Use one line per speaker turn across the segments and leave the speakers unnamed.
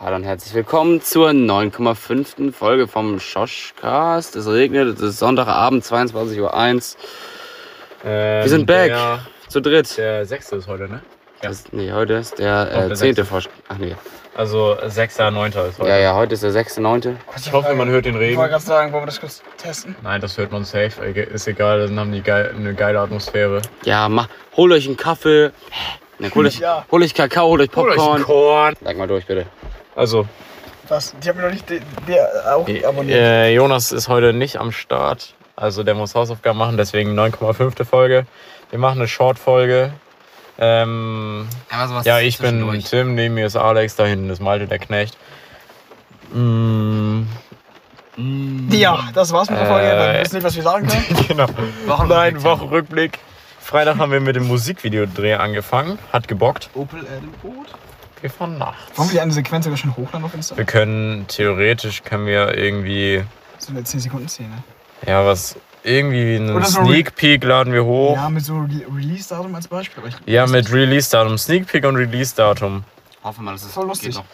Hallo und herzlich willkommen zur 9,5. Folge vom Schoschcast. Es regnet, es ist Sonntagabend, 22.01 Uhr. Wir sind back,
Der,
zu dritt.
der sechste ist heute, ne? Ja.
Das, nee, heute ist der
Doch,
äh,
der
10.
sechste.
Vor Ach nee.
Also sechster, neunter ist heute.
Ja, ja, heute ist der 6.9.
Ich hoffe, man hört den
Ich
Regen.
wollte gerade sagen, wollen wir das kurz testen?
Nein, das hört man safe. Ist egal, dann haben die geil, eine geile Atmosphäre.
Ja, mach, holt euch einen Kaffee. Ne, holt, euch,
Ja.
holt euch Kakao, holt euch Popcorn.
Korn.
Sag mal durch, bitte.
Also,
Was? Die haben mir noch nicht die, die auch abonniert.
äh, Jonas ist heute nicht am Start. Also der muss Hausaufgaben machen, deswegen 9,5. Folge. Wir machen eine Short-Folge. Ähm,
Ja,
ich bin. Tim, neben mir ist Alex, da hinten ist Malte, der Knecht. Mm,
Ja, das war's mit der Folge.
Äh,
Wir wissen nicht, was wir sagen können.
genau.
Wochenrückblick,
Nein. Wochenrückblick. Freitag haben wir mit dem Musikvideodreh angefangen. Hat gebockt.
Opel Adam
Wir fahren nachts.
Wollen wir die eine Sequenz sogar schon hochladen auf Insta?
Wir können, theoretisch können wir irgendwie,
So eine 10 Sekunden Szene.
ja was, irgendwie einen
so ein
Sneak Peek laden wir hoch.
Ja, mit so Re Release-Datum als Beispiel. Aber ich,
Ja, mit Release-Datum. Sneak Peek und Release-Datum.
Hoffen wir, dass es
Voll lustig.
geht noch.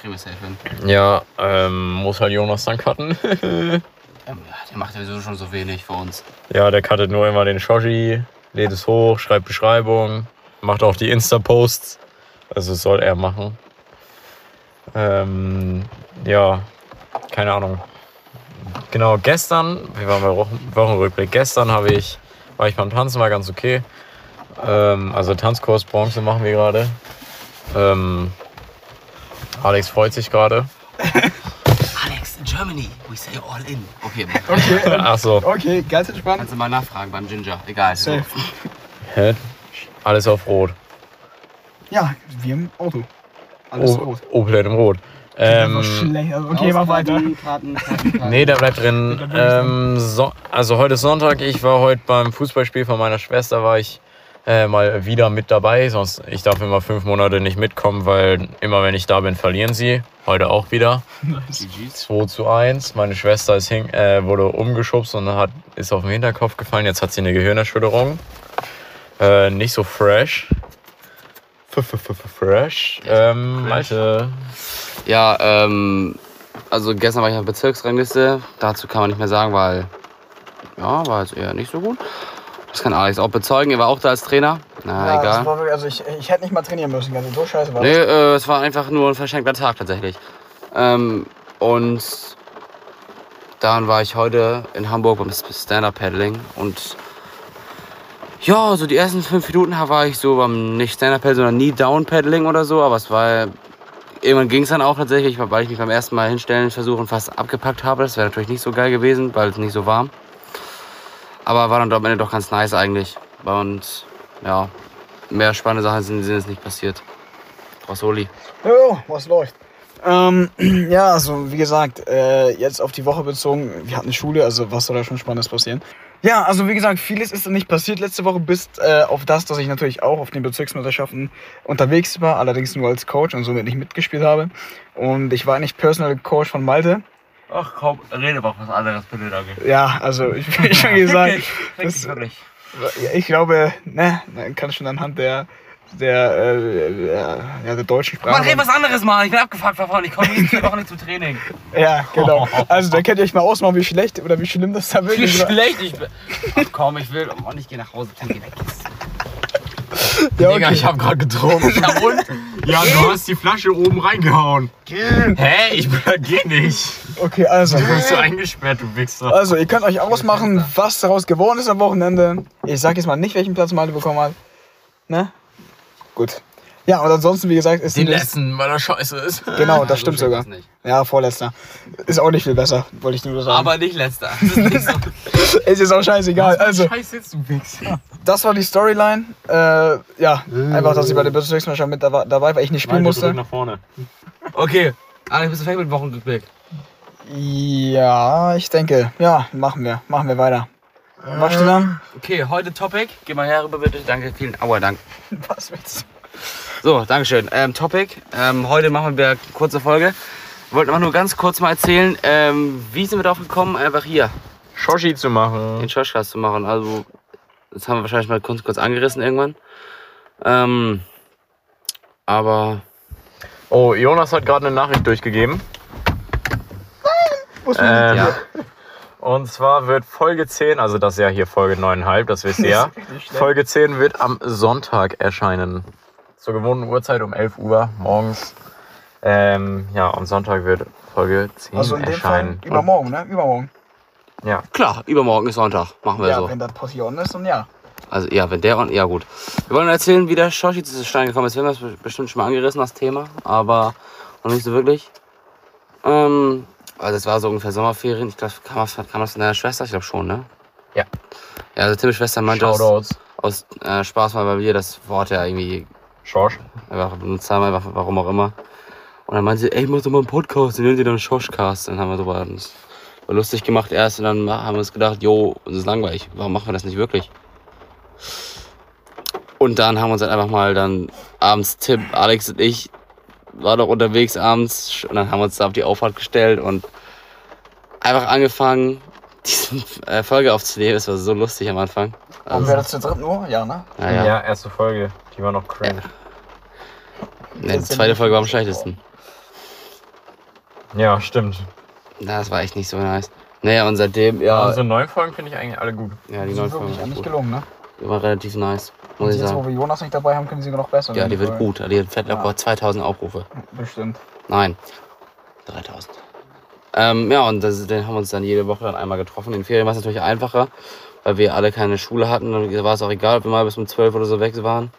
Kriegen wir safe hin.
Ja, ähm, muss halt Jonas dann cutten.
Ja, der macht ja sowieso schon so wenig für uns.
ja, der cuttet nur immer den Shoshi, lädt es hoch, schreibt Beschreibung, macht auch die Insta-Posts. Also soll er machen. Ähm, ja, keine Ahnung. Genau, gestern, wir waren bei Wochen, Wochenrückblick, gestern habe ich, war ich beim Tanzen, war ganz okay. Ähm, also Tanzkurs Bronze machen wir gerade. Ähm, Alex freut sich gerade.
Alex, in Germany, we say all in. Okay,
Okay,
Ach so.
okay, ganz entspannt.
kannst du mal nachfragen beim Ginger. Egal. So.
Safe.
Hä? Alles auf Rot.
Ja, wir im Auto. Alles
O-
rot.
Opel im Rot.
Ähm, schlecht. Also, okay, mach weiter.
Karten, Karten, Karten.
nee, der bleibt drin. Ähm, so, also heute ist Sonntag. Ich war heute beim Fußballspiel von meiner Schwester, war ich äh, mal wieder mit dabei. Sonst, ich darf immer fünf Monate nicht mitkommen, weil immer wenn ich da bin, verlieren sie. Heute auch wieder.
GG's.
2 zu 1. Meine Schwester ist hin, äh, wurde umgeschubst und hat, ist auf den Hinterkopf gefallen. Jetzt hat sie eine Gehirnerschütterung. Äh, nicht so fresh. F -f -f -f Fresh. Ähm, Malte.
Ja, ähm, also gestern war ich auf der Bezirksrangliste. Dazu kann man nicht mehr sagen, weil, ja, war jetzt eher nicht so gut. Das kann Alex auch bezeugen. Er war auch da als Trainer. Na,
Ja, das
egal.
war wirklich, also ich, ich hätte nicht mal trainieren müssen. Also so scheiße war
Nee,
das.
äh, es war einfach nur ein verschenkter Tag tatsächlich. Ähm, und dann war ich heute in Hamburg beim Stand-Up-Paddling und ja, so die ersten fünf Minuten war ich so beim nicht Stand-Up-Paddling, sondern Knee-Down-Paddling oder so, aber es war irgendwann ging es dann auch tatsächlich, weil ich mich beim ersten Mal hinstellen versuchen fast abgepackt habe. Das wäre natürlich nicht so geil gewesen, weil es nicht so warm. Aber war dann am Ende doch ganz nice eigentlich. Und ja, mehr spannende Sachen sind, sind jetzt nicht passiert. Rossoli.
Jo, was läuft? Ähm, ja, also wie gesagt, äh, jetzt auf die Woche bezogen, wir hatten Schule, also was soll da schon Spannendes passieren? Ja, also wie gesagt, vieles ist nicht passiert letzte Woche, bis äh, auf das, dass ich natürlich auch auf den Bezirksmeisterschaften unterwegs war, allerdings nur als Coach und somit nicht mitgespielt habe. Und ich war nicht Personal Coach von Malte.
Ach komm, rede doch was anderes bitte, danke.
Ja, also ich will schon gesagt, das, ich glaube, ne, man kann schon anhand der der, äh, der, ja, der deutschen Sprache.
Mann, red was anderes mal. Ich bin abgefuckt davon. Ich komme nächste Woche nicht zum Training.
Ja, genau. Also da könnt ihr euch mal ausmachen, wie schlecht oder wie schlimm das da
Wie
wirklich war.
schlecht ich bin. Ach komm, ich will. Oh Mann, ich gehe nach Hause. Tim, geh weg.
Ja,
Digga,
okay.
ich hab grad getrunken. Ja, und? Ja, du hast die Flasche oben reingehauen. Hä? Ich geh nicht.
okay, also.
Du bist so eingesperrt, du Wichser.
Also, ihr könnt euch ausmachen, was daraus geworden ist am Wochenende. Ich sag jetzt mal nicht, welchen Platz Malte bekommen hat. Ne? Gut. Ja, und ansonsten, wie gesagt, ist
Den
die-
letzten, weil er scheiße ist.
Genau, das
So
stimmt
schlimm
sogar. Ja, vorletzter. Ist auch nicht viel besser, wollte ich nur sagen.
Aber nicht letzter. Ist nicht so.
ist jetzt auch scheißegal. Also,
Scheiße jetzt, du Wichser.
das war die Storyline. Äh, ja, einfach, dass ich bei der Bezirksmannschaft mit dabei dabei war, ich nicht spielen musste.
nach vorne.
Okay. Alex, bist du fertig mit Wochenrückblick?
Ja, ich denke. Ja, machen wir. Machen wir weiter. Was steht da?
Okay, heute Topic. Geh mal her rüber bitte. Danke, vielen Aua, danke.
Was willst du?
So, Dankeschön. Ähm, Topic. Ähm, heute machen wir eine kurze Folge. Wir wollten aber nur ganz kurz mal erzählen, ähm, wie sind wir darauf gekommen, einfach hier
Shoshi zu machen.
den Schoschcast zu machen. Also, das haben wir wahrscheinlich mal kurz, kurz angerissen irgendwann. Ähm, aber
Oh, Jonas hat gerade eine Nachricht durchgegeben.
Muss man
Ähm,
Ja.
Und zwar wird Folge 10, also das ist ja hier Folge 9,5, das wisst ihr ja. Folge 10 wird am Sonntag erscheinen. Zur gewohnten Uhrzeit um 11 Uhr morgens. Ähm, ja, am Sonntag wird Folge 10
Also in dem Fall
erscheinen.
übermorgen, ne? Übermorgen.
Ja,
Klar, übermorgen ist Sonntag. Machen wir
Ja,
so.
wenn das passiert ist, dann ja.
Also ja, wenn der und ja gut. Wir wollen erzählen, wie der Shoshi zu Stein gekommen ist. Wir haben das bestimmt schon mal angerissen, das Thema, aber noch nicht so wirklich. Ähm, also es war so ungefähr Sommerferien. Ich glaube, kam, das- kam das von deiner Schwester? Ich glaube schon, ne?
Ja.
Ja, also Tims Schwester meinte aus,
Shoutouts.
aus äh, Spaß mal, weil wir das Wort ja irgendwie
Schorsch.
einfach benutzt haben, einfach warum auch immer. Und dann meinte sie, ey, mach doch mal einen Podcast, den nennt ihr dann Schoschcast. Dann haben wir so uns war lustig gemacht erst und dann haben wir uns gedacht, jo, uns ist langweilig, warum machen wir das nicht wirklich? Und dann haben wir uns dann einfach mal dann abends Tim, Alex und ich war doch unterwegs abends und dann haben wir uns da auf die Auffahrt gestellt und einfach angefangen, diese äh, Folge aufzunehmen. Es war so lustig am Anfang.
Und
Also,
wäre das zu dritt nur? Ja, ne?
naja,
Ja. erste Folge. Die war noch cringe.
Nee, die zweite Folge war am schlechtesten.
Ja, stimmt.
Das war echt nicht so nice. Naja, und seitdem, ja,
Unsere neuen Folgen finde ich eigentlich alle gut.
ja
Die
die
sind
neue Folge
wirklich
war
eigentlich
gut.
gelungen, ne?
Die war relativ nice, muss ich
jetzt, wo
sagen.
wir Jonas nicht dabei haben, können sie noch besser
Ja, die wird gut. Die hat fett locker
Ja.
2000 Aufrufe.
Bestimmt.
Nein, 3000. Ähm, ja, und das, den haben wir uns dann jede Woche dann einmal getroffen. In den Ferien war es natürlich einfacher, weil wir alle keine Schule hatten. Dann war es auch egal, ob wir mal bis um 12 oder so weg waren.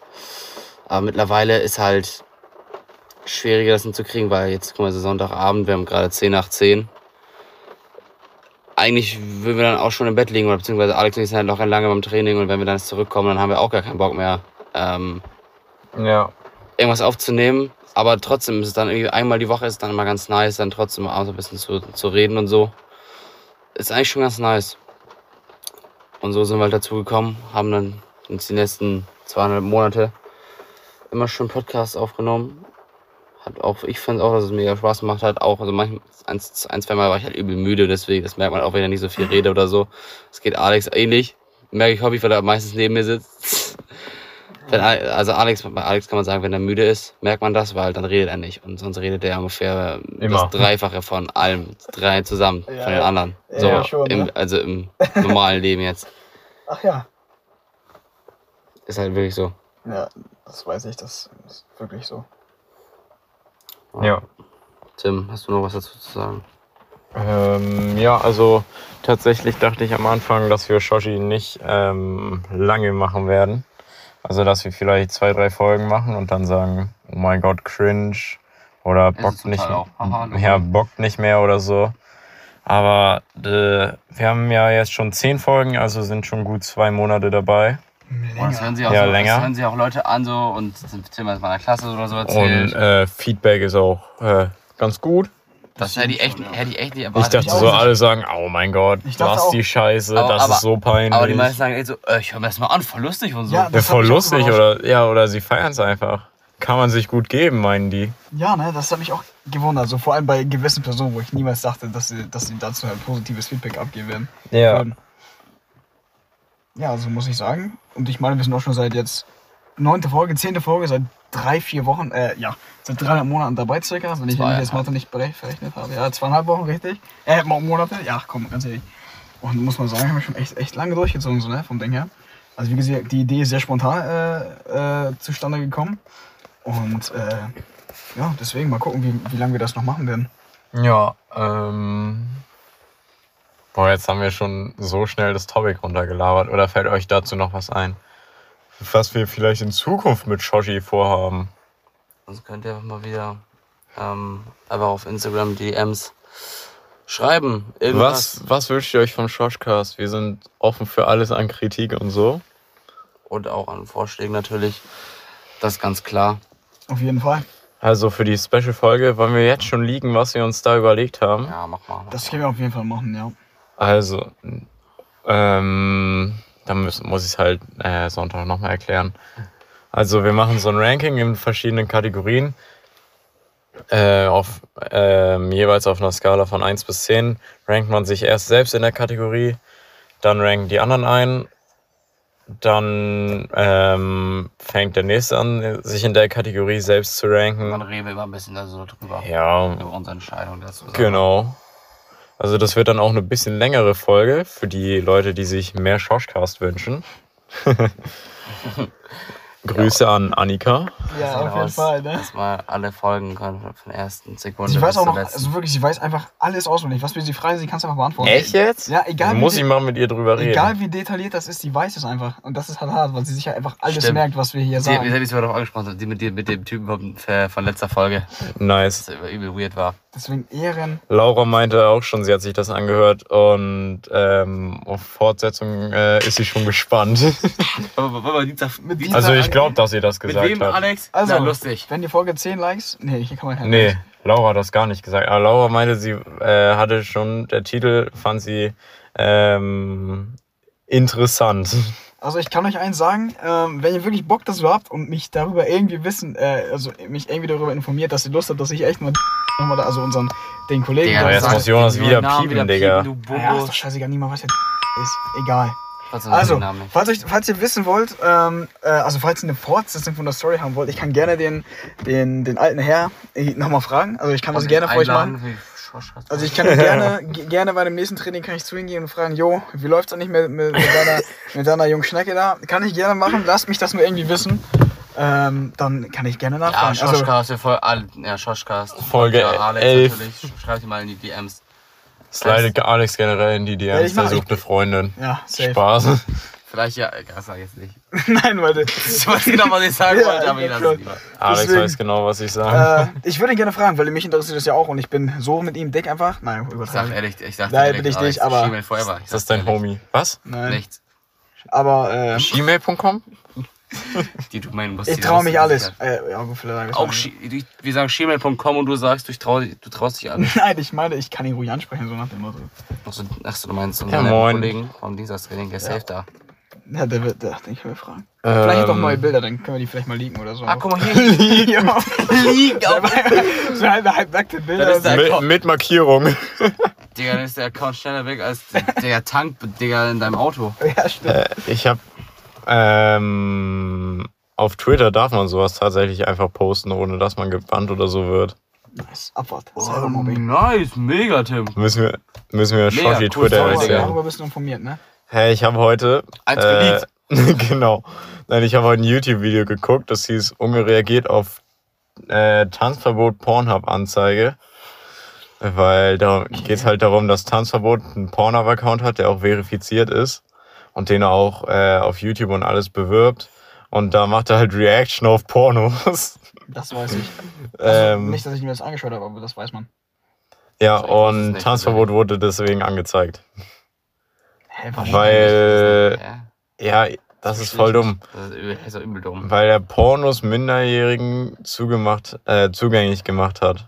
Aber mittlerweile ist halt schwieriger, das hinzukriegen, weil jetzt, guck mal, es ist Sonntagabend, wir haben gerade 10 nach 10. Eigentlich würden wir dann auch schon im Bett liegen, oder beziehungsweise Alex und ich sind halt noch lange beim Training und wenn wir dann zurückkommen, dann haben wir auch gar keinen Bock mehr, ähm,
Ja.
irgendwas aufzunehmen. Aber trotzdem ist es dann irgendwie einmal die Woche ist es dann immer ganz nice, dann trotzdem abends ein bisschen zu, zu reden und so. Ist eigentlich schon ganz nice. Und so sind wir halt dazu gekommen, haben dann uns die letzten zweieinhalb Monate immer schon Podcasts aufgenommen. Hat auch, ich fand auch, dass es mega Spaß gemacht hat. Auch, also manchmal, ein, ein, zwei Mal war ich halt übel müde, deswegen, das merkt man auch, wenn ich nicht so viel rede oder so. Es geht Alex ähnlich. Merke ich häufig, weil er meistens neben mir sitzt. Wenn, also Alex, bei Alex kann man sagen, wenn er müde ist, merkt man das, weil dann redet er nicht. Und sonst redet er ungefähr
Immer.
das Dreifache von allem, drei zusammen,
Ja,
von den anderen.
ja,
So,
ja, schon,
im,
ne?
also im normalen Leben jetzt.
Ach ja.
Ist halt wirklich so.
Ja, das weiß ich, das ist wirklich so.
Ja.
Tim, hast du noch was dazu zu sagen?
Ähm, ja, also tatsächlich dachte ich am Anfang, dass wir Shoshi nicht ähm, lange machen werden. Also, dass wir vielleicht zwei, drei Folgen machen und dann sagen, oh mein Gott, cringe oder bockt nicht.
Haha,
ja, bockt nicht mehr oder so. Aber äh, wir haben ja jetzt schon zehn Folgen, also sind schon gut zwei Monate dabei.
Oh, das hören sie auch
Ja,
so,
länger.
Das hören sie auch Leute an so und Tim hat meiner Klasse oder so
Und
erzählt.
äh, Feedback ist auch äh, ganz gut.
das hätte ich echt, hätte ich echt nicht
Ich
erwartet.
dachte
auch
so,
nicht.
alle sagen, oh mein Gott,
Ich dachte
was die Scheiße,
Aber-
das
aber-
ist so peinlich.
aber die meisten sagen echt so, äh, ich höre mir das mal an, voll lustig und so.
Ja,
Ja, voll lustig oder ja, oder sie feiern es einfach. Kann man sich gut geben, meinen die.
Ja, ne, das hat mich auch gewundert. So vor allem bei gewissen Personen, wo ich niemals dachte, dass sie, dass sie dazu halt positives Feedback abgeben werden.
Ja.
Ähm, Ja, also muss ich sagen. Und ich meine, wir sind auch schon seit jetzt neunte Folge, zehnte Folge, seit drei, vier Wochen, äh, ja, seit dreieinhalb Monaten dabei circa, wenn ich ich jetzt Mathe nicht berech- verrechnet habe. Ja, zweieinhalb Wochen, richtig. Äh, Mo- Monate, ja, komm, ganz ehrlich. Und muss man sagen, haben wir schon echt, echt lange durchgezogen, so, ne, vom Ding her. Also wie gesagt, die Idee ist sehr spontan äh, äh, zustande gekommen. Und äh, ja, deswegen mal gucken, wie, wie lange wir das noch machen werden.
Ja, ähm. Boah, jetzt haben wir schon so schnell das Topic runtergelabert. Oder fällt euch dazu noch was ein? Was wir vielleicht in Zukunft mit Shoshi vorhaben.
Sonst könnt ihr einfach mal wieder ähm, einfach auf Instagram DMs schreiben. Irgendwas.
Was, was wünscht ihr euch vom Shoshcast? Wir sind offen für alles an Kritik und so.
Und auch an Vorschlägen natürlich. Das ist ganz klar.
Auf jeden Fall.
Also für die Special-Folge wollen wir jetzt schon liegen, was wir uns da überlegt haben.
Ja, mach mal. Mach
Das können wir auf jeden Fall machen, ja.
Also, ähm, dann muss, muss ich es halt äh, Sonntag nochmal erklären. Also, wir machen so ein Ranking in verschiedenen Kategorien. Äh, auf, ähm, jeweils auf einer Skala von 1 bis 10 rankt man sich erst selbst in der Kategorie, dann ranken die anderen ein dann ähm, fängt der nächste an, sich in der Kategorie selbst zu ranken.
reden wir immer ein bisschen da so drüber.
Ja,
Über unsere Entscheidung dazu.
genau. Also das wird dann auch eine bisschen längere Folge für die Leute, die sich mehr Shoshcast wünschen. Grüße an Annika.
Ja, auf jeden
aus,
Fall, ne?
Dass wir alle Folgen können von der ersten Sekunde
Sie weiß
bis
auch noch, also wirklich, sie weiß einfach alles auswendig. Was wir sie fragen, sie kann es einfach beantworten.
jetzt?
Ja, egal wie,
Muss ich mal mit ihr drüber reden.
egal wie detailliert das ist, sie weiß es einfach. Und das ist halt hart, weil sie sich ja einfach alles
Stimmt.
merkt, was wir hier
Sie, wie
sagen.
wie sie darauf angesprochen die mit, dem- mit dem Typen von, äh, von letzter Folge,
Nice.
das übel weird war.
Deswegen Ehren.
Laura meinte auch schon, sie hat sich das angehört und ähm, auf Fortsetzung äh, ist sie schon gespannt.
Aber, aber, aber Dienstag,
Mit
Dienstag
Also ich glaube, dass sie das
mit
gesagt
wem,
hat.
Alex?
Also,
Na, lustig.
wenn die Folge 10 Likes. Nee, hier kann man keine
Nee,
Likes.
Laura hat das gar nicht gesagt. Aber Laura meinte, sie äh, hatte schon, der Titel fand sie ähm, interessant.
Also ich kann euch eins sagen, ähm, wenn ihr wirklich Bock dazu habt und mich darüber irgendwie wissen, äh, also mich irgendwie darüber informiert, dass ihr Lust habt, dass ich echt mal nochmal da, also unseren den Kollegen
Digga,
jetzt muss Jonas wieder
Namen
piepen, Digga.
du
ja, ist doch scheißegal, niemand weiß, wer ist. Egal. Also, falls, euch, falls ihr wissen wollt, ähm, äh, also falls ihr eine Fortsetzung von der Story haben wollt, ich kann gerne den, den, den alten Herr nochmal fragen. Also ich kann das gerne für euch machen. Also ich kann gerne, ge- gerne bei dem nächsten Training kann ich zu ihm gehen und fragen, jo, wie läuft's denn nicht mit, mit, mit, deiner, mit deiner jungen Schnecke da? Kann ich gerne machen, lasst mich das nur irgendwie wissen. Ähm, dann kann ich gerne
Ja,
nachfragen. also,
Schoschcast, wir voll, ja, Schoschcast.
Folge
ja, Alex
11.
natürlich. Schreibt ihm mal in die DMs.
Slidet Alex generell in die
Ja, ich
DMs,
mach-
der sucht eine Freundin.
ja, safe.
Spaß.
Vielleicht ja, das sag ich jetzt nicht.
Nein, Leute.
Ich weiß genau, was ich sagen
Ja,
wollte, aber
ich
lasse es lieber.
Alex
Deswegen-
weiß genau, was ich sage.
äh, ich würde ihn gerne fragen, weil mich interessiert das ja auch und ich bin so mit ihm dick einfach. Nein,
Ich sag
übertragen.
ehrlich, ich sag
Nein, bin ich nicht, aber-
forever. Ich
ist das
sag's
dein
ehrlich.
Homie? Was?
Nein.
Nichts.
Aber äh,
Gmail.com?
Die Domain muss
ich
die
traue mich alles. Äh, ja, vielleicht
Auch, du- wir sagen gmail.com und du sagst, du, trau, du traust dich an.
Nein, ich meine, ich kann ihn ruhig ansprechen, so nach dem Motto.
Achso, achso, du meinst
Ja,
unseren
moin.
Kollegen vom Dienstagstraining, der ist safe da.
Ja, der wird, der, den können wir fragen. Vielleicht hat er auch neue Bilder, dann können wir die vielleicht mal leaken oder so.
Ähm. Ah, guck mal hier.
ja.
Liegen auf.
so halbe, halb nackte Bilder.
Das ist der-
Mit, mit Markierung.
Digga, dann ist der Account schneller weg als der, Tank, Digga, in deinem Auto.
ja, stimmt.
Ich habe ähm, auf Twitter darf man sowas tatsächlich einfach posten, ohne dass man gebannt oder so wird.
Nice. Abwart.
Oh, nice, mega, Tim.
Müssen wir, müssen wir
Mega,
Shoshi
cool
Twitter
Digga.
erzählen.
darüber bist du informiert, ne?
Hey, ich habe heute.
Eins
äh, genau. Nein, ich habe heute ein YouTube-Video geguckt, das hieß Unge reagiert auf äh, Tanzverbot Pornhub-Anzeige. Weil da geht es halt darum, dass Tanzverbot einen Pornhub-Account hat, der auch verifiziert ist und den er auch äh, auf YouTube und alles bewirbt. Und da macht er halt Reaction auf Pornos.
Das weiß ich. Also,
ähm,
nicht, dass ich mir das angeschaut habe, aber das weiß man.
ja,
es
und Tanzverbot wurde deswegen angezeigt.
Hä, warum?
Weil,
Ja,
ja, das ist voll dumm.
das ist übel, das dumm.
Weil er Pornos Minderjährigen zugemacht, äh, zugänglich gemacht hat.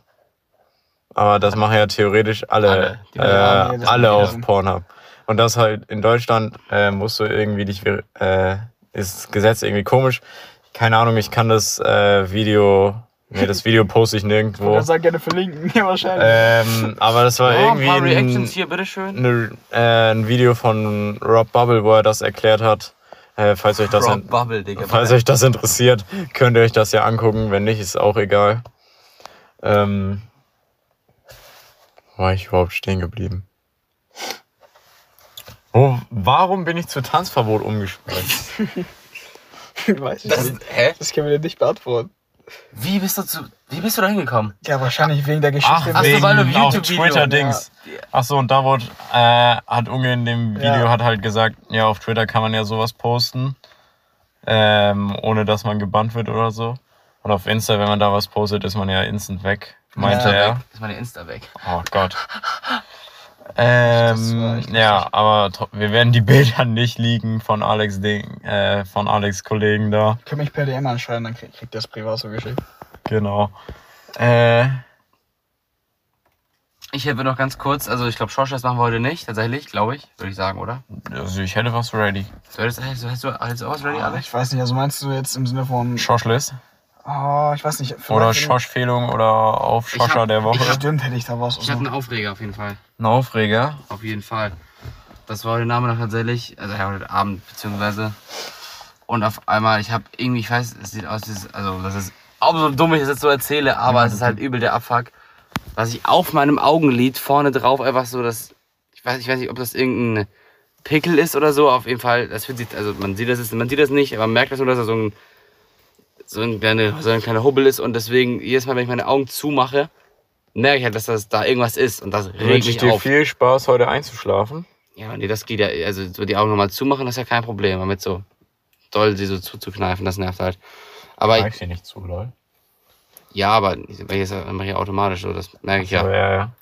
Aber das machen ja theoretisch alle,
Alle,
äh,
das
alle auf. Pornhub. Und das halt in Deutschland äh, musst du irgendwie dich, äh, ist das Gesetz irgendwie komisch. Keine Ahnung, ich kann das äh, Video, nee, das Video poste ich nirgendwo.
Ich sag gerne verlinken. Ja, wahrscheinlich.
Ähm, aber das war
Oh, ein
irgendwie
paar
ein,
Reactions hier, bitteschön.
eine, äh, ein Video von Rob Bubble, wo er das erklärt hat. Äh, falls euch das in-
Bubble, Digga.
Falls euch das interessiert, könnt ihr euch das ja angucken. Wenn nicht, ist auch egal. Ähm, war ich überhaupt stehen geblieben? Wo, warum bin ich zu Tanzverbot umgesprungen?
weiß ich
das,
nicht.
hä?
Das können wir dir nicht beantworten.
Wie bist du zu, wie bist du da hingekommen?
Ja, wahrscheinlich wegen der Geschichte.
Ach, wegen- du
auf Twitter-Dings. Ach so, und da wurde, äh, hat Unge in dem Video
Ja.
hat halt gesagt, ja, auf Twitter kann man ja sowas posten, ähm, ohne dass man gebannt wird oder so. Und auf Insta, wenn man da was postet, ist man ja instant weg, meinte
Ja.
er.
Ist meine Insta weg.
Oh Gott. Ähm, ja, aber wir werden die Bilder nicht liegen von Alex Ding, äh, von Alex Kollegen da.
Könnt mich per DM anschreiben, dann krieg, kriegt ihr das privat so geschickt.
Genau. Äh,
Ich hätte noch ganz kurz, also ich glaube, das machen wir heute nicht, tatsächlich, glaube ich, würde ich sagen, oder?
also ich hätte was ready.
Du hättest, hast du, hast du, du was ready,
Ah,
Alex?
ich weiß nicht, also meinst du jetzt im Sinne von.
Schoschlist?
Oh, ich weiß nicht.
Oder Schoschfehlung oder auf
Ich hab-
Schoscher der Woche.
ich hab-
Stimmt, hätte ich da was.
Ich habe einen Aufreger auf jeden Fall.
Ein Aufreger.
Auf jeden Fall. das war heute Name tatsächlich, also ja, heute Abend beziehungsweise. Und auf einmal, ich habe irgendwie, ich weiß, es sieht aus, wie- also das ist auch so dumm, ich das jetzt so erzähle, aber es ist halt übel der Abfuck, was ich auf meinem Augenlid vorne drauf einfach so, das, ich weiß, ich weiß nicht, ob das irgendein Pickel ist oder so, auf jeden Fall, das fühlt sich, also man sieht das, man sieht das nicht, aber man merkt das nur, dass da so ein, so ein, kleine, so ein kleiner Hubbel ist und deswegen, jedes Mal, wenn ich meine Augen zumache, merke ich halt, dass das da irgendwas ist und das regt
ich
mich
dir
auf.
viel Spaß, heute einzuschlafen.
Ja, nee, das geht ja, also so die Augen nochmal zumachen, das ist ja kein Problem, aber mit so doll sie so zuzukneifen, das nervt halt. Aber
Mag ich dir nicht zu, lol.
ja, aber ich weil ich das mache ich automatisch so, das merke ich ja.
ja, ja.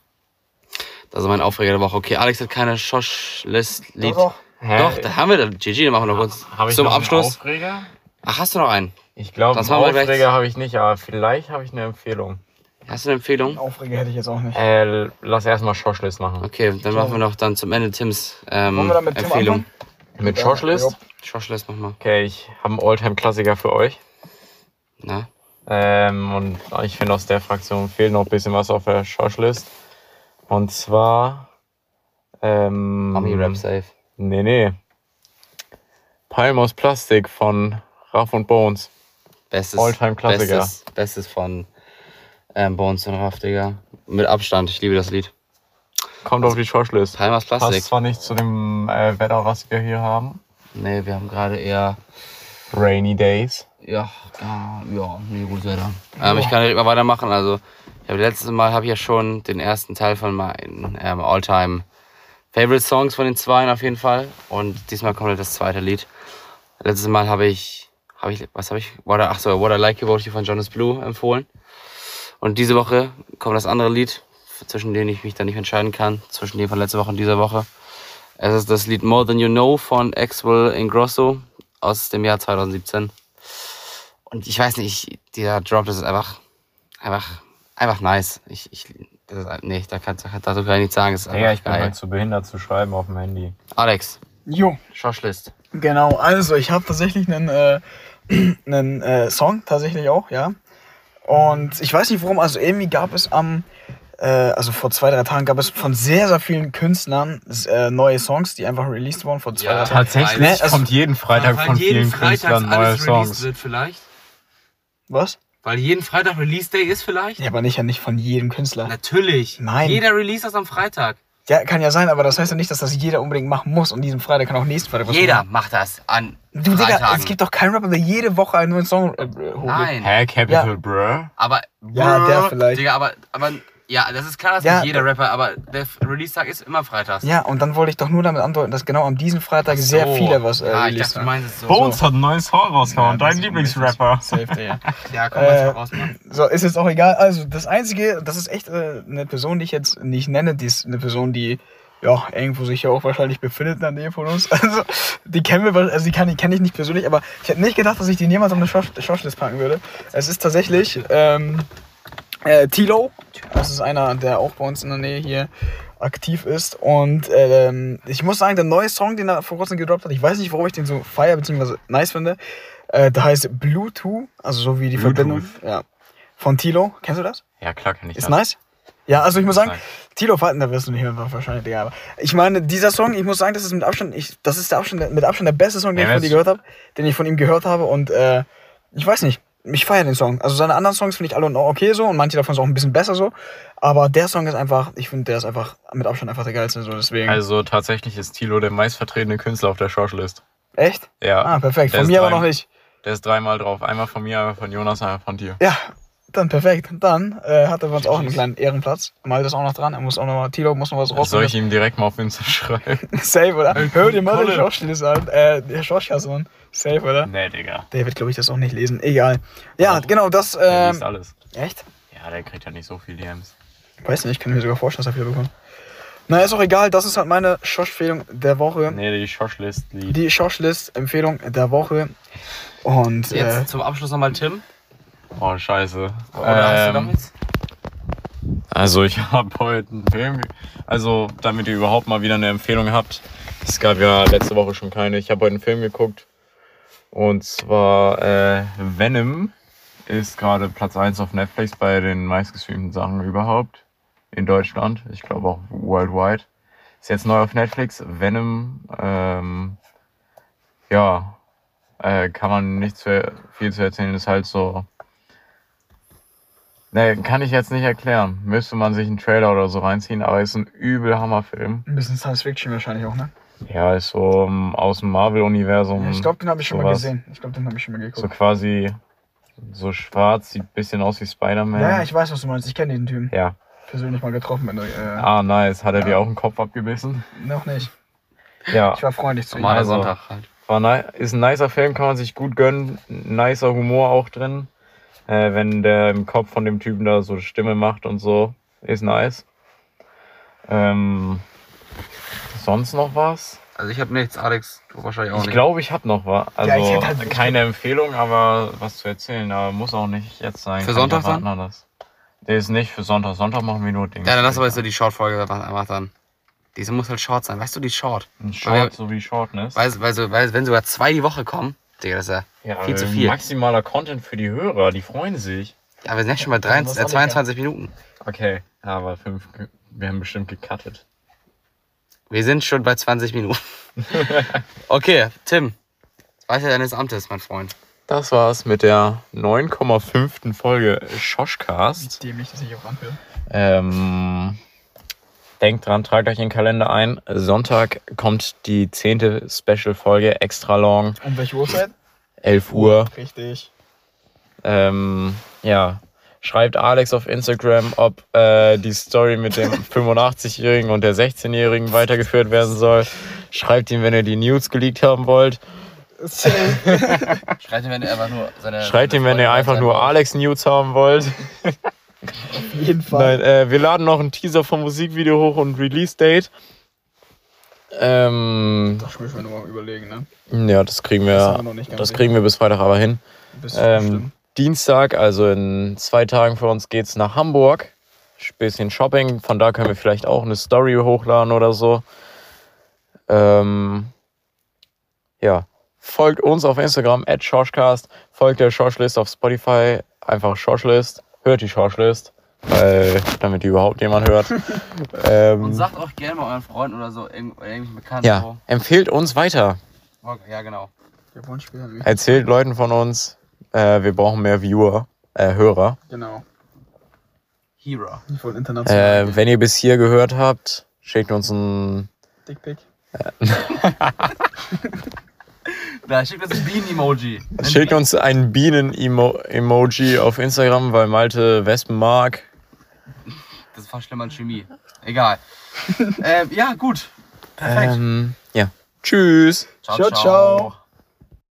Das ist mein Aufreger der Woche. Okay, Alex hat keine Schosch-Lied.
Doch,
Hä?
Doch, da haben wir das. GG, dann machen wir noch kurz
Hab ich
zum
noch einen
Abschluss.
Aufreger?
Ach, hast du noch einen?
Ich glaube, einen. Aufreger habe ich nicht, aber vielleicht habe ich eine Empfehlung.
Hast du eine Empfehlung?
Aufreger hätte ich jetzt auch nicht.
Äh, lass erstmal Shoshlist machen.
Okay, dann machen wir noch dann zum Ende Tims ähm,
Wollen wir dann mit Tim
Empfehlung.
anfangen?
Mit
Ja,
Shoshlist?
jo.
Schoschlist mach mal.
Okay, ich habe einen Alltime-Klassiker für euch.
Na?
Ähm, und ich finde, aus der Fraktion fehlt noch ein bisschen was auf der Shoshlist. Und zwar. Ähm,
Mami Rap Safe.
Nee, nee. Palm aus Plastik von Raff und Bones.
Bestes,
Alltime-Klassiker.
Bestes, Bestes von ähm, Bones und Raff, Digga. Mit Abstand, ich liebe das Lied.
Kommt auf die Shoshlist.
Palmas Plastik.
Passt zwar nicht zu dem äh, Wetter, was wir hier haben.
Nee, wir haben gerade eher.
Rainy Days.
Ja, ja, ja, nee, gut Wetter. Ähm, ich kann direkt mal weitermachen. Also, ich habe letztes Mal habe ich ja schon den ersten Teil von meinen ähm, Alltime Favorite Songs von den Zweien auf jeden Fall. Und diesmal kommt halt das zweite Lied. Letztes Mal habe ich, habe ich, was habe ich? What I, ach so, What I Like About You von Jonas Blue empfohlen. Und diese Woche kommt das andere Lied, zwischen denen ich mich dann nicht entscheiden kann, zwischen dem von letzter Woche und dieser Woche. Es ist das Lied More Than You Know von Axwell Ingrosso aus dem Jahr 2017. Und ich weiß nicht, dieser Drop, das ist einfach, einfach, einfach nice. Ich, ich, das ist, nee, da kann, dazu kann ich nichts sagen.
Ja, ich bin
geil.
halt zu behindert zu schreiben auf dem Handy.
Alex,
Jo,
Shoshlist.
genau. Also, ich habe tatsächlich einen, äh, einen äh, Song, tatsächlich auch, ja. Und ich weiß nicht warum, also irgendwie gab es am, äh, also vor zwei, drei Tagen gab es von sehr, sehr vielen Künstlern äh, neue Songs, die einfach released wurden vor zwei,
Ja,
drei Tagen.
Tatsächlich
Ne, also-
kommt jeden Freitag von vielen Künstlern neue Songs.
wird vielleicht.
Was?
Weil jeden Freitag Release Day ist vielleicht?
Ja, aber nicht ja nicht von jedem Künstler.
Natürlich.
Nein.
Jeder Release das am Freitag.
Ja, kann ja sein, aber das heißt ja nicht, dass das jeder unbedingt machen muss. Und diesen Freitag kann auch nächsten Freitag was
Jeder
machen.
macht das an
Du, Digga,
Freitagen.
es gibt doch keinen Rapper, der jede Woche einen neuen Song äh, hochlädt.
Nein.
Hä, Capital
Ja.
Bruh?
Aber.
Ja, der vielleicht.
Digga, aber, aber. Ja, das ist klar, dass
Ja,
nicht jeder Rapper, aber der Release-Tag ist immer freitags.
Ja, und dann wollte ich doch nur damit andeuten, dass genau am diesem Freitag sehr
So.
viele was äh,
Ja, ich dachte, du meinst es so.
Bones hat einen neuen Song rausgehauen,
Ja,
dein Lieblingsrapper.
Safe, Digga.
Ja, komm,
Äh,
raus, Mann.
So, ist jetzt auch egal. Also, das Einzige, das ist echt äh, eine Person, die ich jetzt nicht nenne. Die ist eine Person, die ja irgendwo sich ja auch wahrscheinlich befindet in der Nähe von uns. Also, die kennen wir, also die kann, die kenne ich nicht persönlich, aber ich hätte nicht gedacht, dass ich die niemals auf eine Short- Shortlist packen würde. Es ist tatsächlich ähm, äh, Tilo. Das ist einer, der auch bei uns in der Nähe hier aktiv ist. Und ähm, ich muss sagen, der neue Song, den er vor kurzem gedroppt hat, ich weiß nicht, warum ich den so feier bzw. nice finde. Äh, der heißt Bluetooth, also so wie die
Bluetooth.
Verbindung. Ja. Von Tilo. Kennst du das?
Ja, klar kann ich
Ist
das.
nice? Ja, also ich muss sagen. Tilo Falten, da wirst du nicht mehr wahrscheinlich, Digga. Aber ich meine, dieser Song, ich muss sagen, das ist mit Abstand, ich, das ist der Abstand, mit Abstand der beste Song, den
Ja,
ich von dir gehört habe, den ich von ihm gehört habe. Und äh, ich weiß nicht, ich feiere den Song. Also seine anderen Songs finde ich alle noch okay so und manche davon sind auch ein bisschen besser so. Aber der Song ist einfach, ich finde, der ist einfach mit Abstand einfach der geilste. So, deswegen.
Also tatsächlich ist Tilo der meistvertretene Künstler auf der Shortlist.
Echt?
Ja.
Ah, perfekt.
Der
Von mir aber noch nicht.
Der ist dreimal drauf. Einmal von mir, einmal von Jonas, einmal von dir.
Ja, dann perfekt. Dann äh, hat er für uns auch einen kleinen Ehrenplatz. Mal das auch noch dran. Er muss auch noch mal, Tilo muss noch was raus.
Soll ich ihm direkt mal auf Insta schreiben?
Safe, oder? Hör dir mal den. Schauspieler an. Äh, der Schauspieler Safe, oder?
nee, Digga.
Der wird, glaube ich, das auch nicht lesen. Egal. Ja,
Doch.
genau, das.
Der
Ähm,
liest alles.
echt?
Ja, der kriegt ja nicht so viel DMs.
Weiß nicht, ich kann mir sogar vorstellen, dass er viele bekommt. Na, ist auch egal. Das ist halt meine Schauspelung der Woche.
Nee, die Shortlist-Lied.
Die Schauschlist-Empfehlung der Woche. Und
Jetzt
äh,
zum Abschluss nochmal Tim.
Oh, scheiße.
Oder hast du
Ähm,
noch jetzt?
Also ich habe heute einen Film, also damit ihr überhaupt mal wieder eine Empfehlung habt. Es gab ja letzte Woche schon keine. Ich habe heute einen Film geguckt und zwar äh, Venom ist gerade Platz 1 auf Netflix bei den meistgestreamten Sachen überhaupt in Deutschland. Ich glaube auch worldwide. Ist jetzt neu auf Netflix. Venom. Ähm, ja, äh, kann man nicht zu, viel zu erzählen. Ist halt so. Ne, kann ich jetzt nicht erklären. Müsste man sich einen Trailer oder so reinziehen, aber ist ein übel Hammerfilm.
Ein bisschen Science Fiction wahrscheinlich auch, ne?
Ja, ist so um, aus dem Marvel-Universum.
Ich glaube, den habe ich schon mal gesehen. Ich glaube, den habe ich schon mal geguckt.
So quasi so schwarz, sieht ein bisschen aus wie Spider-Man.
ja, ja, ich weiß, was du meinst. Ich kenne den Typen.
Ja.
Persönlich mal getroffen. Wenn du, äh,
Ah, nice. Hat er
Ja.
dir auch den Kopf abgebissen?
Noch nicht.
Ja.
Ich war freundlich zu ihm.
Normaler
Also-
Sonntag halt.
War ist ein nicer Film, kann man sich gut gönnen. Nicer Humor auch drin. Äh, wenn der im Kopf von dem Typen da so Stimme macht und so. Ist nice. Ähm, sonst noch was?
Also ich habe nichts, Alex, du wahrscheinlich auch
Ich
nicht.
glaube, ich habe noch was. Also
Ja, ich halt-
keine Empfehlung, aber was zu erzählen. Aber muss auch nicht jetzt sein.
Für
Kann
Sonntag
ich erwarten, alles. Der ist nicht für Sonntag. Sonntag machen wir nur Dings.
Ja, dann lass aber jetzt so die Short-Folge machen dann. Diese muss halt short sein. Weißt du, die Short?
Ein Short, so wie Shortness.
Weil, weil, so, weil wenn sogar zwei die Woche kommen, Digga, das ist ja
Ja,
viel zu viel.
Maximaler Content für die Hörer, die freuen sich.
Ja, wir sind ja schon bei 23, äh, 22 Minuten.
Okay, aber fünf, wir haben bestimmt gecuttet.
Wir sind schon bei 20 Minuten. okay, Tim. Weiter deines Amtes, mein Freund.
Das war's mit der 9,5. Folge Schoschcast.
Dämlich, dass ich auch anhöre.
Ähm, denkt dran, tragt euch in den Kalender ein. Sonntag kommt die 10. Special-Folge, extra long,
Um welche Uhrzeit?
11 Uhr.
Richtig.
Ähm, ja, schreibt Alex auf Instagram, ob äh, die Story mit dem 85-Jährigen und der 16-Jährigen weitergeführt werden soll. Schreibt ihm, wenn ihr die News geleakt haben wollt.
Schreit ihm, wenn er einfach nur seine.
Schreibt ihm, wenn ihr einfach nur Alex News haben wollt.
Auf jeden Fall.
Nein, äh, wir laden noch einen Teaser vom Musikvideo hoch und Release-Date. Ähm,
Das müssen wir nur mal überlegen, ne?
ja, das kriegen
Das
wir,
wir noch nicht ganz
das
sicher.
kriegen wir bis Freitag aber hin.
Bis
Ähm. Dienstag, also in zwei Tagen für uns geht's nach Hamburg. Bisschen Shopping, von da können wir vielleicht auch eine Story hochladen oder so. Ähm, ja, folgt uns auf Instagram at Shoshcast, folgt der Shoshlist auf Spotify, einfach Shoshlist, hört die Shoshlist, weil damit die überhaupt jemand hört. ähm,
Und sagt auch gerne mal euren Freunden oder so, irgendwelchen Bekannten.
ja, empfehlt uns weiter,
so. Okay, ja, genau.
Erzählt Leuten von uns, äh, wir brauchen mehr Viewer, äh, Hörer.
Genau.
Hero.
Ich wollte international.
Äh, wenn ihr bis hier gehört habt, schickt uns ein.
Dickpick.
Da schickt uns ein Bienen-Emoji.
Schickt uns ein Bienen-Emoji auf Instagram, weil Malte Wespen mag.
Das ist fast schlimmer als Chemie. Egal. ähm, ja, gut. Perfekt.
Ähm, ja. Tschüss.
Ciao, ciao.